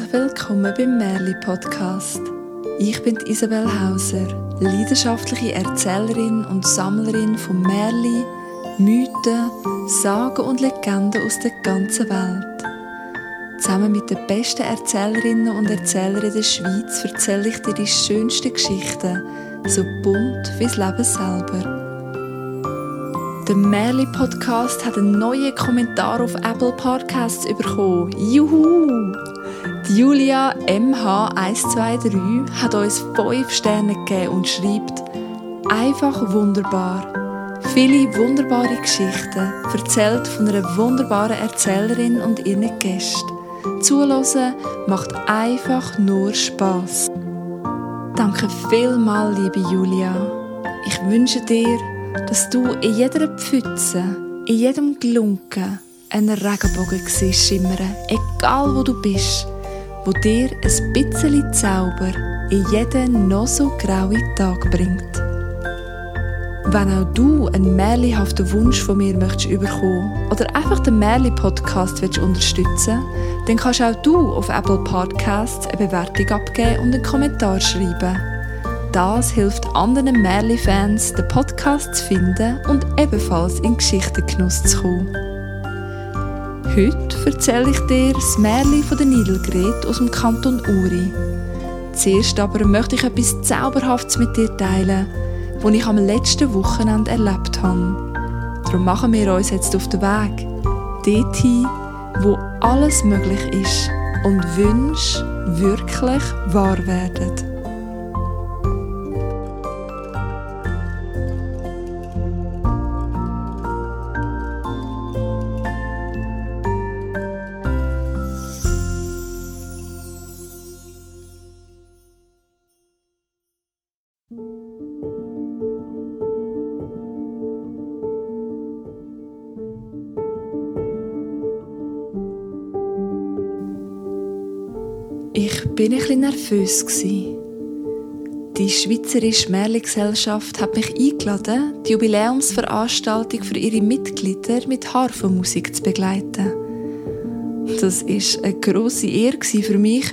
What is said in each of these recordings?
Herzlich willkommen beim Merli Podcast. Ich bin Isabel Hauser, leidenschaftliche Erzählerin und Sammlerin von Merli, Mythen, Sagen und Legenden aus der ganzen Welt. Zusammen mit den besten Erzählerinnen und Erzählern der Schweiz erzähle ich dir die schönsten Geschichten, so bunt wie das Leben selber. Der Merli Podcast hat einen neuen Kommentar auf Apple Podcasts bekommen. Juhu! Julia MH123 hat uns 5 Sterne gegeben und schreibt Einfach wunderbar. Viele wunderbare Geschichten, erzählt von einer wunderbaren Erzählerin und ihren Gästen. Zuhören macht einfach nur Spaß. Danke vielmals, liebe Julia. Ich wünsche dir, dass du in jeder Pfütze, in jedem Glunken einen Regenbogen siehst schimmern, egal wo du bist, wo dir ein bisschen Zauber in jeden noch so grauen Tag bringt. Wenn auch du einen märchenhaften Wunsch von mir möchtest überkommen oder einfach den Märchen Podcast willst unterstützen, dann kannst auch du auf Apple Podcasts eine Bewertung abgeben und einen Kommentar schreiben. Das hilft anderen Merli-Fans, den Podcast zu finden und ebenfalls in Geschichtengenuss zu kommen. Heute erzähle ich dir das Märli von der Nidelgret aus dem Kanton Uri. Zuerst aber möchte ich etwas Zauberhaftes mit dir teilen, das ich am letzten Wochenende erlebt habe. Darum machen wir uns jetzt auf den Weg, dorthin, wo alles möglich ist und Wünsche wirklich wahr werden. Ich bin ein bisschen nervös. Die Schweizerische Märchengesellschaft hat mich eingeladen, die Jubiläumsveranstaltung für ihre Mitglieder mit Harfenmusik zu begleiten. Das ist eine grosse Ehre für mich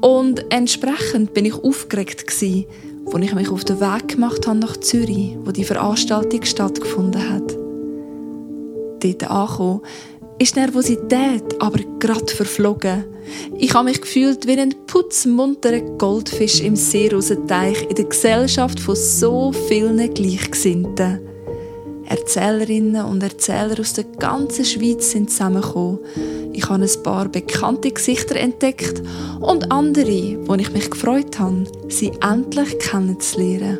und entsprechend bin ich aufgeregt als ich mich auf den Weg gemacht habe nach Zürich, wo die Veranstaltung stattgefunden hat. Dort angekommen, ist die Nervosität aber gerade verflogen. Ich habe mich gefühlt wie ein putzmunterer Goldfisch im Seerosenteich in der Gesellschaft von so vielen Gleichgesinnten. Erzählerinnen und Erzähler aus der ganzen Schweiz sind zusammengekommen. Ich habe ein paar bekannte Gesichter entdeckt und andere, wo ich mich gefreut habe, sie endlich kennenzulernen.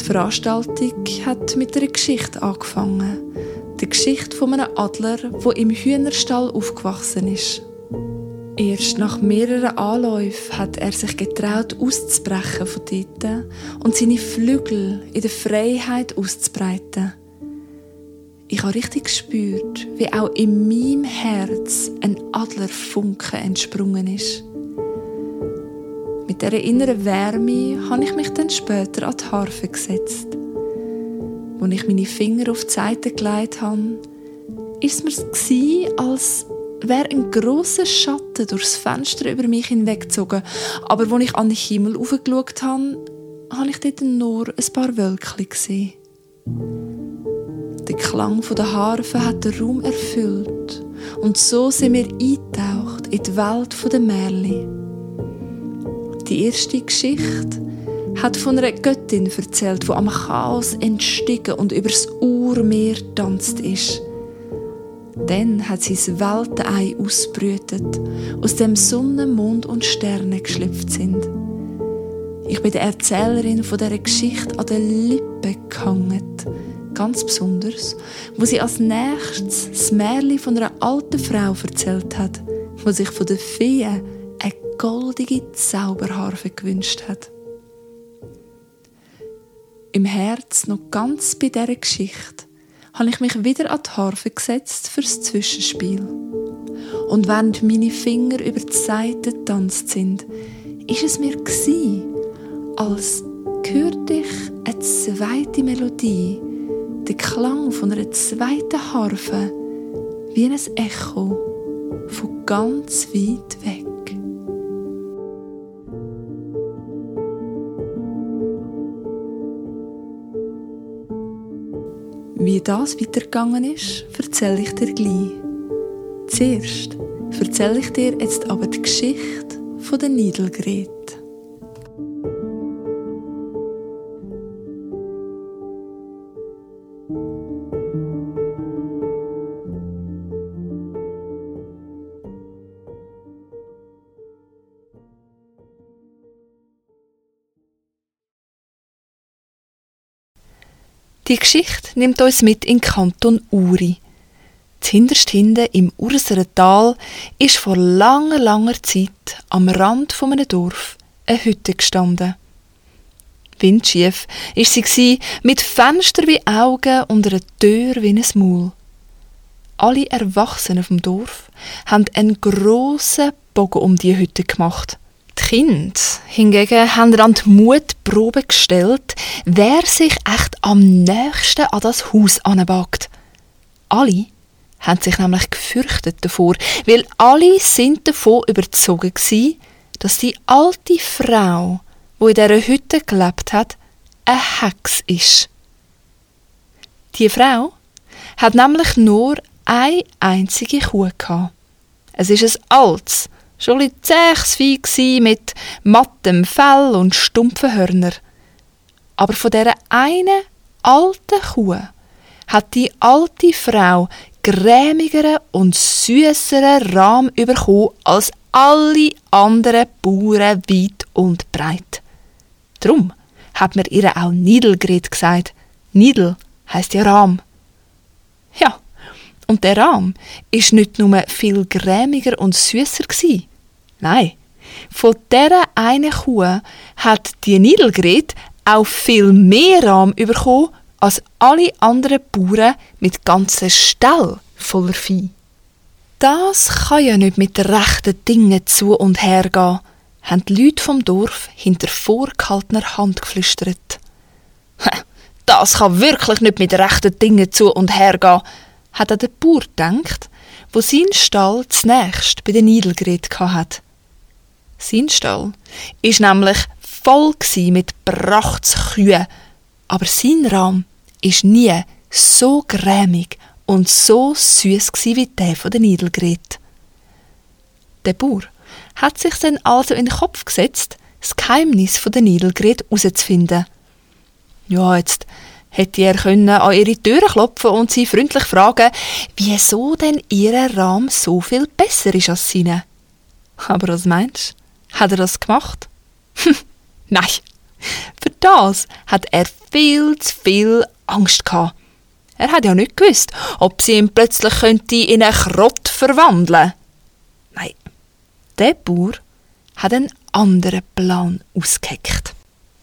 Die Veranstaltung hat mit einer Geschichte angefangen die Geschichte von einem Adler, der im Hühnerstall aufgewachsen ist. Erst nach mehreren Anläufen hat er sich getraut, auszubrechen von dort und seine Flügel in der Freiheit auszubreiten. Ich habe richtig gespürt, wie auch in meinem Herz ein Adlerfunke entsprungen ist. Mit dieser inneren Wärme habe ich mich dann später an die Harfe gesetzt. Als ich meine Finger auf die Seite gelegt habe, war es mir, als wäre ein großer Schatten durchs Fenster über mich hinweggezogen. Aber als ich an den Himmel aufgeschaut habe, habe ich dort nur ein paar Wölkchen gesehen. Der Klang der Harfe hat den Raum erfüllt. Und so sind wir eingetaucht in die Welt der Märchen. Die erste Geschichte hat von einer Göttin erzählt, die am Chaos entstiegen und übers Urmeer tanzt ist. Dann hat sie das Weltei ausbrütet, aus dem Sonne, Mond und Sterne geschlüpft sind. Ich bin der Erzählerin von dieser Geschichte an den Lippen gehangen, ganz besonders, wo sie als nächstes das Märchen von einer alten Frau erzählt hat, die sich von den Feen eine goldige Zauberharfe gewünscht hat im Herz noch ganz bei dieser Geschichte, habe ich mich wieder an die Harfe gesetzt fürs Zwischenspiel. Und während meine Finger über die Seite getanzt sind, ist es mir gsi, als hörte ich eine zweite Melodie, den Klang von einer zweiten Harfe, wie ein Echo von ganz weit weg. Wie das weitergegangen ist, erzähle ich dir gleich. Zuerst erzähle ich dir jetzt aber die Geschichte von der Niedelgret. Die Geschichte nimmt uns mit in Kanton Uri. Hinterst hinten im Urseren Tal ist vor langer, langer Zeit am Rand von einem Dorf eine Hütte gestanden. Windschief ist sie mit Fenstern wie Augen und einer Tür wie ein Maul. Alle Erwachsenen vom Dorf haben einen grossen Bogen um die Hütte gemacht. Die Kinder hingegen haben an die Mutprobe gestellt, wer sich echt am nächsten an das Haus anbagt. Alle haben sich nämlich gefürchtet davor, weil alle sind davon überzogen waren, dass die alte Frau, wo in dieser Hütte gelebt hat, eine Hex ist. Die Frau hat nämlich nur eine einzige Kuh gehabt. Es ist ein altes, schon zähes Vieh mit mattem Fell und stumpfen Hörner. Aber von dieser einen alten Kuh hat die alte Frau grämigeren und süßeren Rahm bekommen als alle anderen Bauern weit und breit. Drum hat man ihr auch Niedelgret gesagt. Niedel heißt ja Rahm. Ja, und der Rahm ist nicht nur viel grämiger und süßer gsi. Nein, von dieser einen Kuh hat die Niedelgret auch viel mehr Rahm bekommen als alle anderen Bauern mit ganzen Stall voller Vieh. Das kann ja nicht mit rechten Dingen zu und her gehen, haben die Leute vom Dorf hinter vorgehaltener Hand geflüstert. Das kann wirklich nicht mit rechten Dingen zu und her gehen, hat der Bauer gedacht, wo sein Stall zunächst bei den Niedelgret hat. Sein Stall ist nämlich voll mit Prachtskühen, aber sein Raum ist nie so grämig und so süß wie der von der Niedelgret. Der Bauer hat sich dann also in den Kopf gesetzt, das Geheimnis von der Niedelgret herauszufinden. Ja, jetzt hätte er können an ihre Türe klopfen und sie freundlich fragen, wieso denn ihr Rahm so viel besser ist als seine. Aber was meinst? Hat er das gemacht? Nein, für das hat er viel zu viel Angst gehabt. Er hat ja nicht gewusst, ob sie ihn plötzlich könnte in einen Krott verwandeln. Nein, der Bauer hat einen anderen Plan ausgeheckt.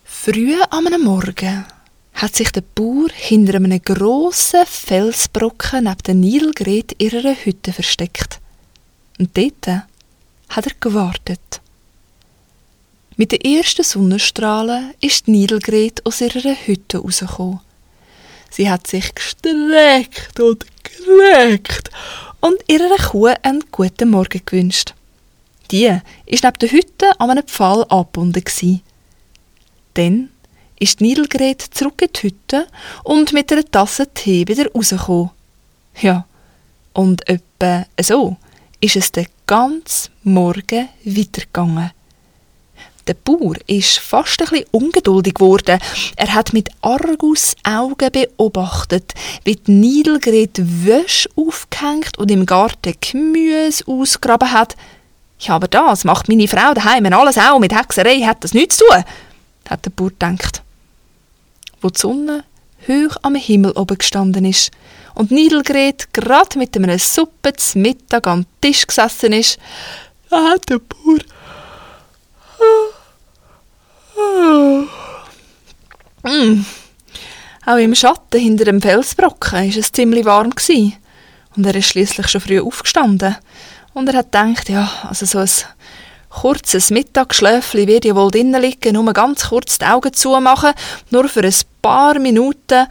Früh am Morgen hat sich der Bauer hinter einem grossen Felsbrocken neben der Nilgret ihrer Hütte versteckt. Und dort hat er gewartet. Mit den ersten Sonnenstrahlen ist die Nilgret aus ihrer Hütte rausgekommen. Sie hat sich gestreckt und gereckt und ihrer Kuh einen guten Morgen gewünscht. Die ist neben der Hütte an einem Pfahl angebunden. Dann ist Niedelgret zurück in die Hütte und mit einer Tasse Tee wieder rausgekommen. Ja, und etwa so ist es den ganzen Morgen weitergegangen. Der Bauer ist fast ein bisschen ungeduldig geworden. Er hat mit Argus Augen beobachtet, wie die Niedelgret Wäsche aufgehängt und im Garten Gemüse ausgraben hat. Ja, aber das macht meine Frau daheim alles auch. Mit Hexerei hat das nichts zu tun, hat der Bauer gedacht. Wo die Sonne hoch am Himmel oben gestanden ist und Niedelgret gerade mit einem Suppe zum Mittag am Tisch gesessen ist, da hat der Bauer Mm. Auch im Schatten hinter dem Felsbrocken war es ziemlich warm. Gewesen. Und er ist schließlich schon früh aufgestanden. Und er hat gedacht, ja, also so ein kurzes Mittagsschläfchen wird ja wohl drinnen liegen, nur ganz kurz die Augen zumachen, nur für ein paar Minuten.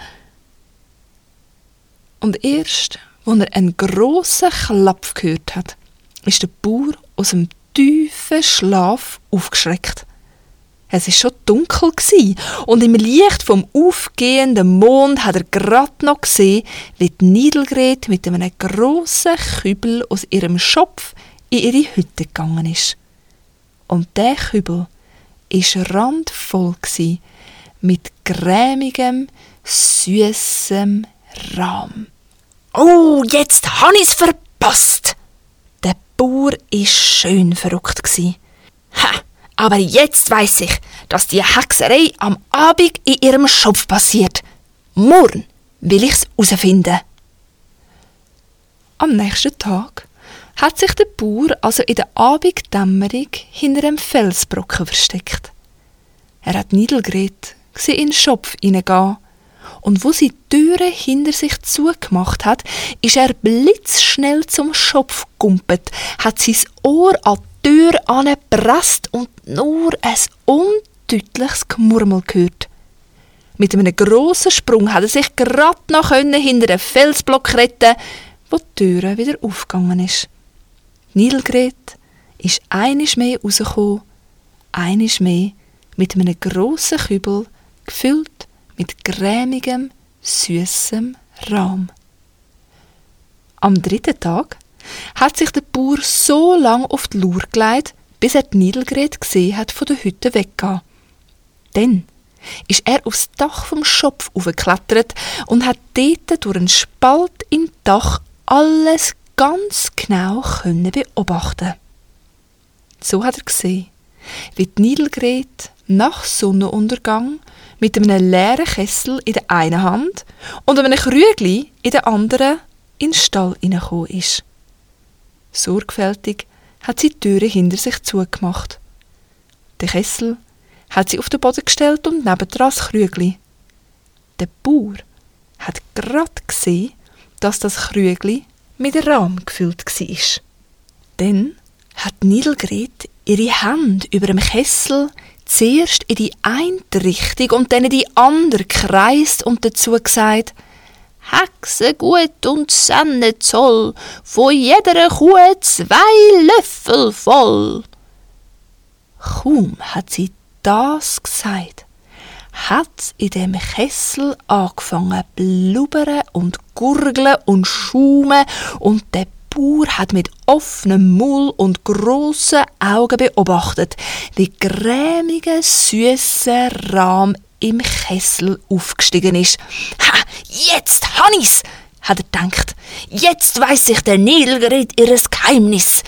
Und erst, als er einen grossen Klapp gehört hat, ist der Bauer aus dem tiefen Schlaf aufgeschreckt. Es ist schon dunkel gsi und im Licht vom aufgehenden Mond hat er grad noch gesehen, wie die Niedelgret mit einem grossen Kübel aus ihrem Schopf in ihre Hütte gegangen ist. Und der Kübel ist randvoll gsi mit grämigem, süßem Rahm. Oh, jetzt han ich's verpasst! Der Bauer ist schön verrückt gsi. Ha! Aber jetzt weiß ich, dass die Hexerei am Abend in ihrem Schopf passiert. Morgen will ich's herausfinden. Am nächsten Tag hat sich der Bauer also in der Abenddämmerung hinter einem Felsbrocken versteckt. Er hat Niedelgret in den Schopf hineingehen und wo sie die Türe hinter sich zugemacht hat, ist er blitzschnell zum Schopf gumpet, hat sein Ohr an Tür angepresst und nur ein undeutliches Gemurmel gehört. Mit einem grossen Sprung hat er sich gerade noch hinter einen Felsblock retten wo die Tür wieder aufgegangen ist. Nilgret ist einisch mehr rausgekommen, einisch mehr mit einem grossen Kübel, gefüllt mit grämigem, süßem Rahm. Am dritten Tag hat sich der Bauer so lang auf die Lur gelegt, bis er die Niedelgerät gesehen hat von der Hütte weggehen. Dann ist er aufs Dach vom Schopf aufgeklettert und hat dort durch einen Spalt im Dach alles ganz genau können beobachten. So hat er gesehen, wie die Niedelgerät nach Sonnenuntergang mit einem leeren Kessel in der einen Hand und einem Krügli in der anderen in den Stall hineingekommen ist. Sorgfältig hat sie die Türe hinter sich zugemacht. Den Kessel hat sie auf den Boden gestellt und nebendran das Krügli. Der Bauer hat grad gesehen, dass das Krügli mit Rahm gefüllt war. Dann hat Niedelgret ihre Hand über dem Kessel zuerst in die eine Richtung und dann in die andere kreist und dazu gesagt – Hexe gut und Senne Zoll, von jeder Kuh zwei Löffel voll. Kaum hat sie das gesagt, hat in dem Kessel angefangen blubbern und gurgeln und schaumen und der Bauer hat mit offenem Maul und grossen Augen beobachtet, wie grämiger, süßer Rahm im Kessel aufgestiegen ist. Ha, jetzt han hat er gedacht. Jetzt weiss ich der Nilgerät ihres Geheimnis.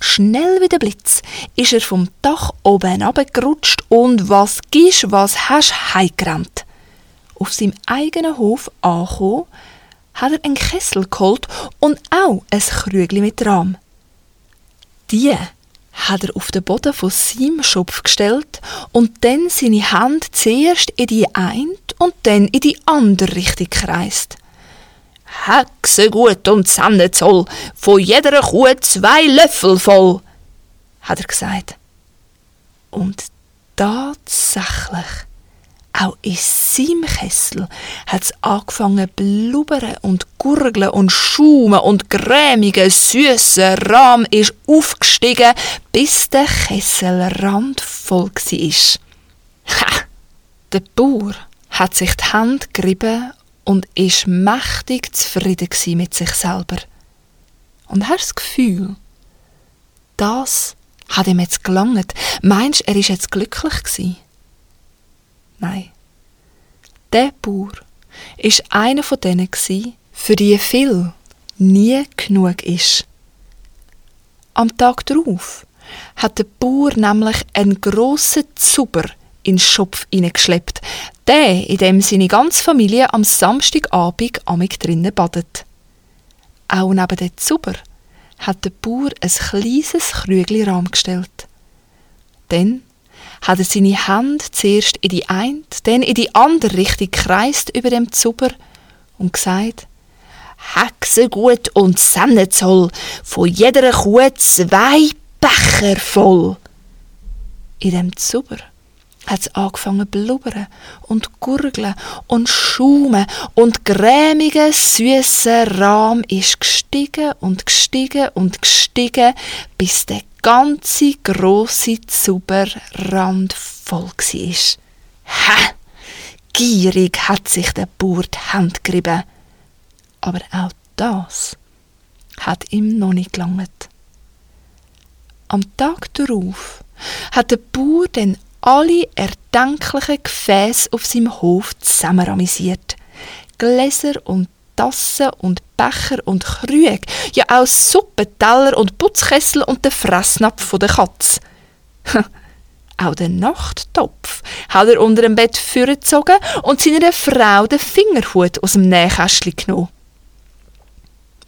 Schnell wie der Blitz ist er vom Dach oben abgerutscht und was gisch, was hast, heimgerannt. Auf seinem eigenen Hof angekommen, hat er einen Kessel geholt und auch ein Krügli mit Rahm. Die hat er auf den Boden von seinem Schopf gestellt und dann seine Hand zuerst in die eine und dann in die andere Richtung kreist. Hexe gut und Sanne Zoll, von jeder Kuh zwei Löffel voll, hat er gesagt. Und tatsächlich auch in seinem Kessel hat es angefangen blubbern und gurgeln und schaumen und grämiger, süßer Rahm ist aufgestiegen, bis der Kessel randvoll war. Ha! Der Bauer hat sich die Hand gerieben und ist mächtig zufrieden mit sich selber. Und hat das Gefühl, das hat ihm jetzt gelangt. Meinst er ist jetzt glücklich gewesen? Nein. Der Bauer ist einer von denen für die viel nie genug ist. Am Tag darauf hat der Bauer nämlich einen grossen Zuber in Schopf hineingeschleppt, der, in dem seine ganze Familie am Samstagabend amig drinnen badet. Auch neben dem Zuber hat der Bauer ein kleines Krügli gestellt. Dann hat er seine Hand zuerst in die eine, dann in die andere Richtung kreist über dem Zuber und gesagt, Hexengut und Sennezoll, von jeder Kuh zwei Becher voll. In dem Zuber hat es angefangen blubbern und gurgeln und schaumen und grämiger, süßer Rahm ist gestiegen und gestiegen und gestiegen, bis der ganze grosse Zuberrand voll war. Ha! Gierig hat sich der Bauer die Hand gerieben. Aber auch das hat ihm noch nicht gelangt. Am Tag darauf hat der Bauer dann alle erdenklichen Gefäße auf seinem Hof zusammenramisiert. Gläser und Tassen und Becher und Krüge, ja auch Suppenteller und Putzkessel und den Fressnapf der Katz. auch den Nachttopf hat er unter dem Bett vorgezogen und seiner Frau den Fingerhut aus dem Nähkästchen genommen.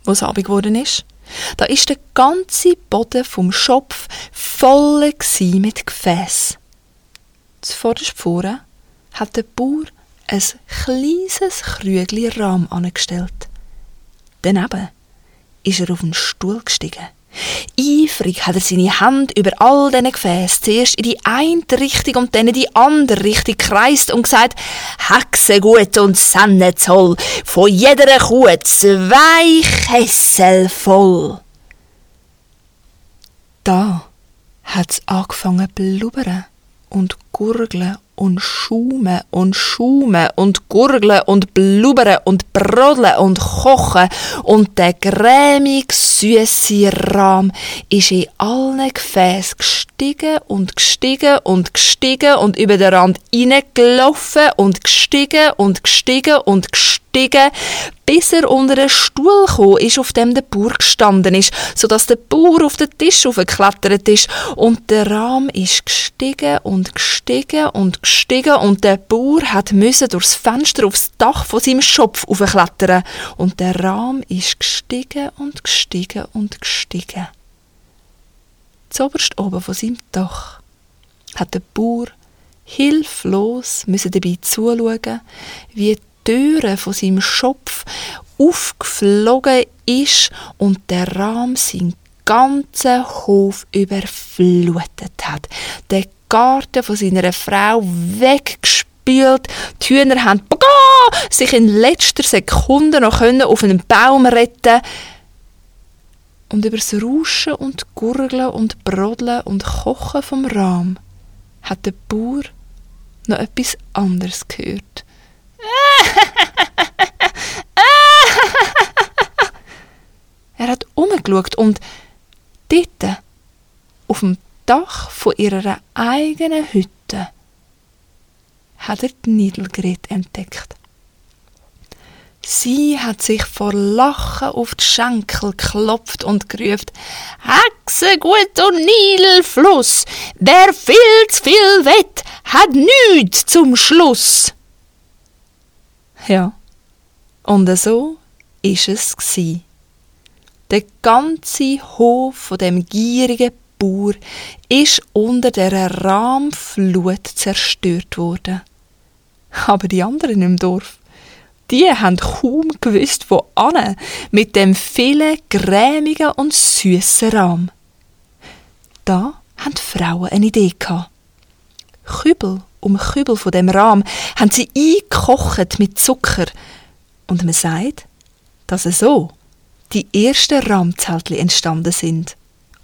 Was Abend geworden ist, da ist der ganze Boden vom Schopf voll mit Gefäß. Zuvorderst vorne hat der Bauer ein kleines Krügli Rahm angestellt. Daneben ist er auf den Stuhl gestiegen. Eifrig hat er seine Hand über all diesen Gefäße zuerst in die eine Richtung und dann in die andere Richtung kreist und gesagt, Hexengut und Sennezoll, von jeder Kuh zwei Kessel voll. Da hat's angefangen zu blubbern und gurgeln und schaumen und schaumen und gurgeln und blubbern und brodeln und kochen. Und der grämig süße Rahm ist in allen Gefäßen gestiegen und gestiegen und gestiegen und über den Rand hineingelaufen und gestiegen und gestiegen und gestiegen, bis er unter einen Stuhl gekommen ist, auf dem der Bauer gestanden ist, sodass der Bauer auf den Tisch aufgeklettert ist und der Rahm ist gestiegen und gestiegen und gestiegen und der Bauer hat müssen durchs Fenster aufs Dach von seinem Schopf aufklettern und der Rahm ist gestiegen und gestiegen und gestiegen. Zoberst oben von seinem Dach. Hat der Bauer hilflos müssen dabei zuschauen, wie Türe von seinem Schopf aufgeflogen ist und der Rahm seinen ganzen Hof überflutet hat. Der Garten von seiner Frau weggespült, die Hühner haben sich in letzter Sekunde noch auf einen Baum retten und über das Rauschen und Gurgeln und Brodeln und Kochen vom Rahm hat der Bauer noch etwas anderes gehört. er hat umgeschaut und dort, auf dem Dach von ihrer eigenen Hütte, hat er die Niedelgret entdeckt. Sie hat sich vor Lachen auf die Schenkel geklopft und gerufen, Hexe gut und Nilfluss, wer viel zu viel wett, hat nüt zum Schluss. Ja, und so ist es gsi. Der ganze Hof von dem gierigen Bauer ist unter der Rahmflut zerstört worden. Aber die anderen im Dorf, die haben kaum gewusst, wo an mit dem vielen grämigen und süßen Rahm. Da haben die Frauen eine Idee gehabt. Kübel um Kübel von dem Rahm haben sie eingekocht mit Zucker. Und man sagt, dass so die ersten Rahmzeltli entstanden sind.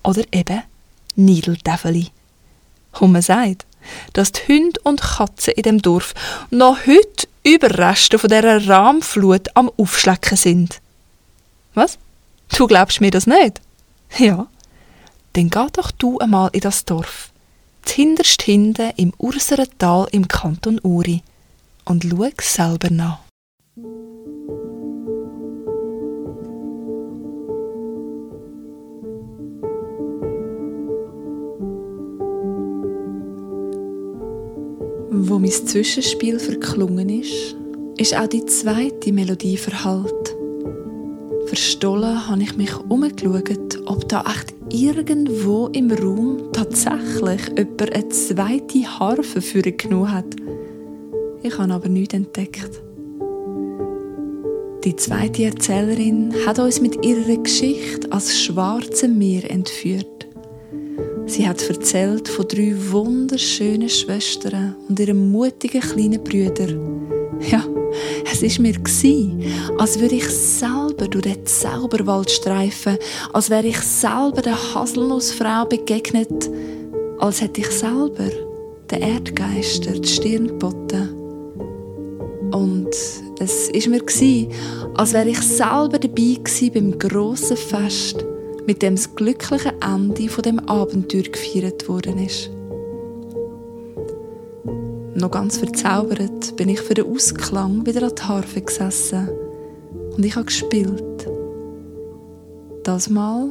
Oder eben Niedeltäfeli. Und man sagt, dass die Hunde und Katzen in dem Dorf noch heute Überreste von dieser Rahmflut am Aufschlecken sind. Was? Du glaubst mir das nicht? Ja. Dann geh doch du einmal in das Dorf hinterst hinten im Urseren Tal im Kanton Uri und schau selber nach. Wo mein Zwischenspiel verklungen ist, ist auch die zweite Melodie verhallt. Verstohlen habe ich mich umgeschaut, ob da echt irgendwo im Raum tatsächlich jemand eine zweite Harfe für genommen hat. Ich habe aber nichts entdeckt. Die zweite Erzählerin hat uns mit ihrer Geschichte als Schwarze Meer entführt. Sie hat erzählt von drei wunderschönen Schwestern und ihrem mutigen kleinen Brüder. Ja, es ist mir als würde ich selber durch den Zauberwald streifen, als wäre ich selber der Haselnussfrau begegnet, als hätte ich selber den Erdgeister die Stirn geboten. Und es ist mir als wäre ich selber dabei beim grossen Fest, mit dem das glückliche Ende von dem Abenteuer gefeiert worden ist. Noch ganz verzaubert bin ich für den Ausklang wieder an die Harfe gesessen und ich habe gespielt. Das Mal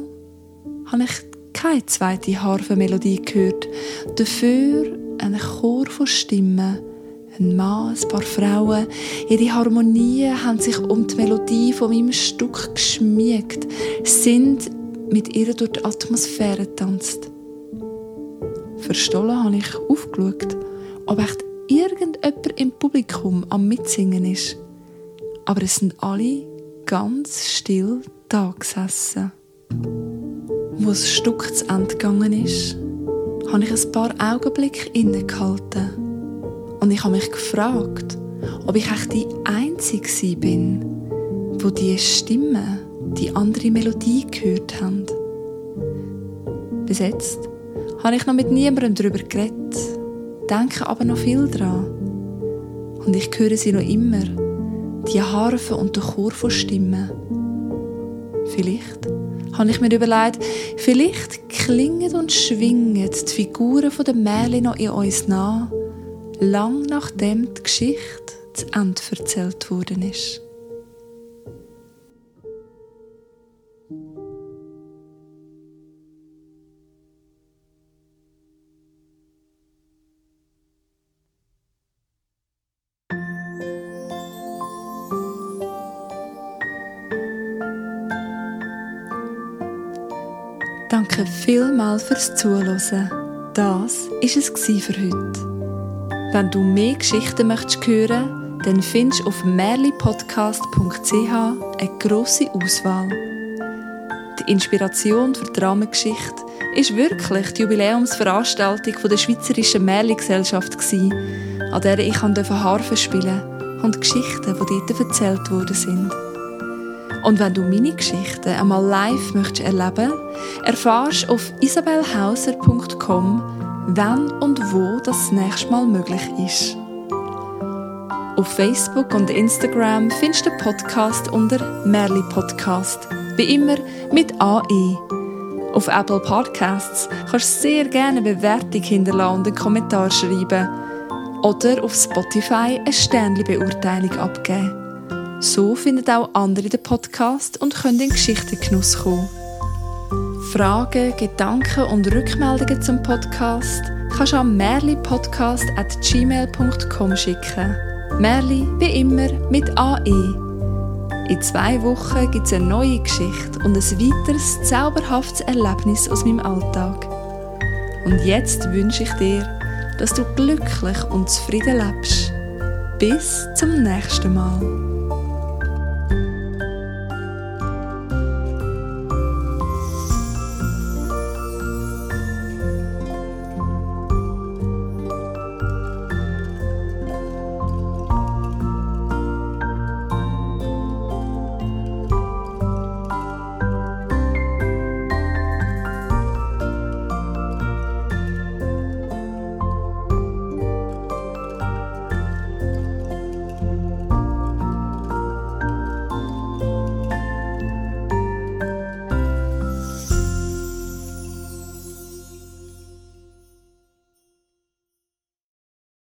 habe ich keine zweite Harfenmelodie gehört, dafür einen Chor von Stimmen, ein Mann, ein paar Frauen. Ihre Harmonien haben sich um die Melodie von meinem Stück geschmiegt, sind mit ihr durch die Atmosphäre getanzt. Verstohlen habe ich aufgeschaut, ob echt irgendjemand im Publikum am Mitsingen ist. Aber es sind alle ganz still da gesessen. Wo das Stück zu Ende gegangen ist, habe ich ein paar Augenblicke innegehalten. Und ich habe mich gefragt, ob ich echt die Einzige bin, wo die Stimme, die andere Melodie gehört haben. Bis jetzt habe ich noch mit niemandem darüber geredet, denke aber noch viel dran. Und ich höre sie noch immer, die Harfe und der Chor von Stimmen. Vielleicht habe ich mir überlegt, vielleicht klingen und schwingen die Figuren der Märchen noch in uns nach, lang nachdem die Geschichte zu Ende erzählt worden ist. Danke vielmals fürs Zuhören. Das war es für heute. Wenn du mehr Geschichten möchtest hören, dann findest du auf merlipodcast.ch eine grosse Auswahl. Die Inspiration für die Dramengeschichte ist wirklich die Jubiläumsveranstaltung der Schweizerischen Märli-Gesellschaft, an der ich Harfe spielen und Geschichten, die dort erzählt worden sind. Und wenn du meine Geschichten einmal live möchtest erleben, erfahrst auf isabelhauser.com, wann und wo das nächste Mal möglich ist. Auf Facebook und Instagram findest du den Podcast unter Merli Podcast, wie immer mit AE. Auf Apple Podcasts kannst du sehr gerne eine Bewertung hinterlassen und einen Kommentar schreiben oder auf Spotify eine Sternli-Beurteilung abgeben. So finden auch andere den Podcast und können in Geschichtengenuss kommen. Fragen, Gedanken und Rückmeldungen zum Podcast kannst du an merlipodcast.gmail.com schicken. Merli wie immer mit AE. In zwei Wochen gibt es eine neue Geschichte und ein weiteres zauberhaftes Erlebnis aus meinem Alltag. Und jetzt wünsche ich dir, dass du glücklich und zufrieden lebst. Bis zum nächsten Mal.